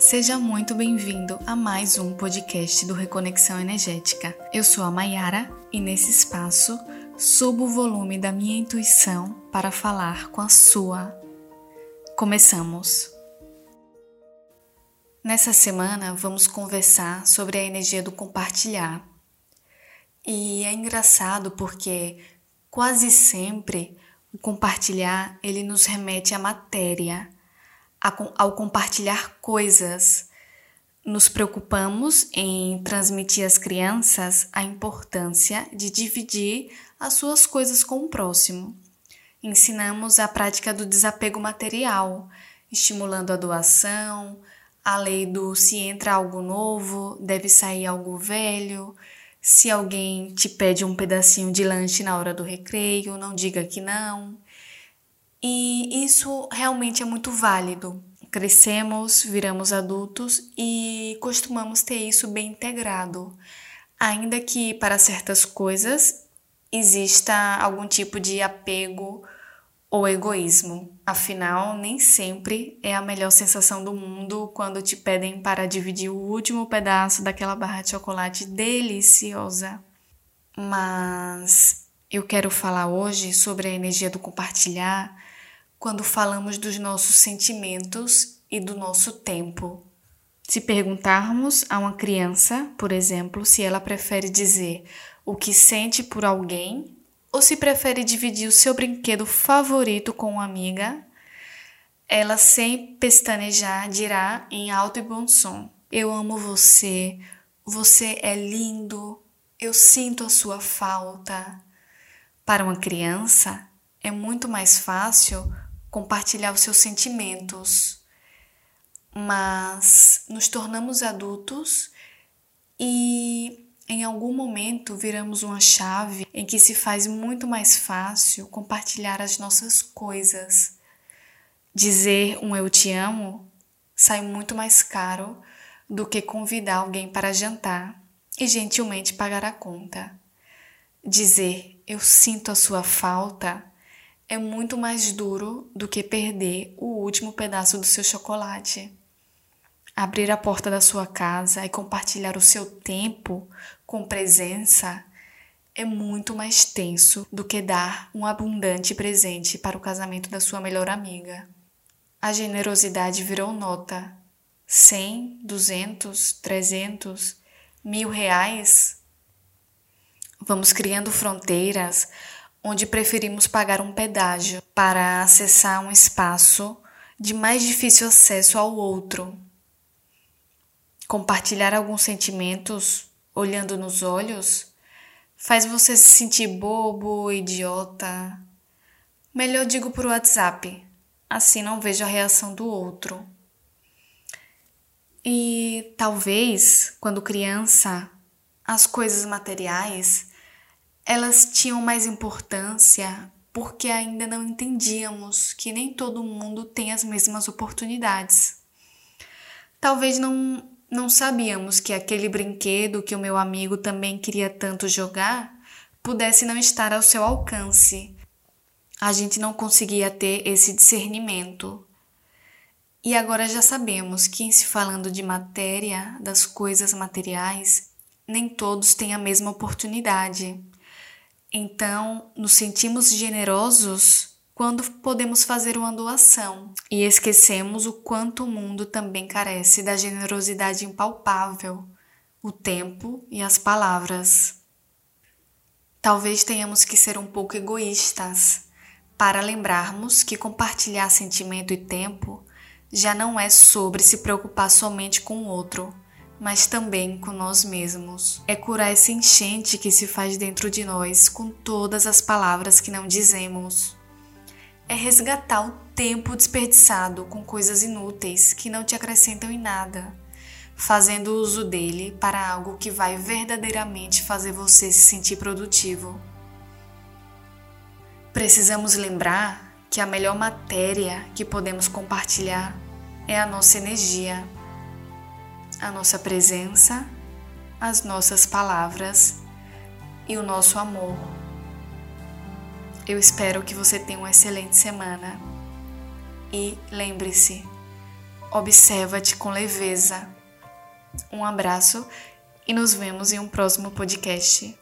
Seja muito bem-vindo a mais um podcast do Reconexão Energética. Eu sou a Mayara e nesse espaço subo o volume da minha intuição para falar com a sua. Começamos! Nessa semana vamos conversar sobre a energia do compartilhar. E é engraçado porque quase sempre o compartilhar ele nos remete à matéria ao compartilhar coisas. Nos preocupamos em transmitir às crianças a importância de dividir as suas coisas com o próximo. Ensinamos a prática do desapego material, estimulando a doação, a lei do se entra algo novo, deve sair algo velho. Se alguém te pede um pedacinho de lanche na hora do recreio, não diga que não. E isso realmente é muito válido. Crescemos, viramos adultos e costumamos ter isso bem integrado, ainda que para certas coisas exista algum tipo de apego ou egoísmo. Afinal, nem sempre é a melhor sensação do mundo quando te pedem para dividir o último pedaço daquela barra de chocolate deliciosa. Mas eu quero falar hoje sobre a energia do compartilhar quando falamos dos nossos sentimentos e do nosso tempo. Se perguntarmos a uma criança, por exemplo, se ela prefere dizer o que sente por alguém ou se prefere dividir o seu brinquedo favorito com uma amiga, ela sem pestanejar dirá em alto e bom som: Eu amo você, você é lindo, eu sinto a sua falta. Para uma criança, é muito mais fácil compartilhar os seus sentimentos, mas nos tornamos adultos e em algum momento viramos uma chave em que se faz muito mais fácil compartilhar as nossas coisas. Dizer um eu te amo sai muito mais caro do que convidar alguém para jantar e gentilmente pagar a conta. Dizer eu sinto a sua falta é muito mais duro do que perder o último pedaço do seu chocolate. Abrir a porta da sua casa e compartilhar o seu tempo com presença é muito mais tenso do que dar um abundante presente para o casamento da sua melhor amiga. A generosidade virou nota. 100, 200, 300, mil reais? Vamos criando fronteiras onde preferimos pagar um pedágio para acessar um espaço de mais difícil acesso ao outro. Compartilhar alguns sentimentos olhando nos olhos faz você se sentir bobo, idiota. Melhor digo por WhatsApp, assim não vejo a reação do outro. E talvez, quando criança, as coisas materiais elas tinham mais importância porque ainda não entendíamos que nem todo mundo tem as mesmas oportunidades. Talvez não, não sabíamos que aquele brinquedo que o meu amigo também queria tanto jogar pudesse não estar ao seu alcance. A gente não conseguia ter esse discernimento. E agora já sabemos que, se falando de matéria, das coisas materiais, nem todos têm a mesma oportunidade. Então, nos sentimos generosos quando podemos fazer uma doação e esquecemos o quanto o mundo também carece da generosidade impalpável, o tempo e as palavras. Talvez tenhamos que ser um pouco egoístas para lembrarmos que compartilhar sentimento e tempo já não é sobre se preocupar somente com o outro mas também com nós mesmos. É curar essa enchente que se faz dentro de nós com todas as palavras que não dizemos. É resgatar o tempo desperdiçado com coisas inúteis que não te acrescentam em nada, fazendo uso dele para algo que vai verdadeiramente fazer você se sentir produtivo. Precisamos lembrar que a melhor matéria que podemos compartilhar é a nossa energia a nossa presença, as nossas palavras e o nosso amor. Eu espero que você tenha uma excelente semana e lembre-se: observa-te com leveza. Um abraço e nos vemos em um próximo podcast.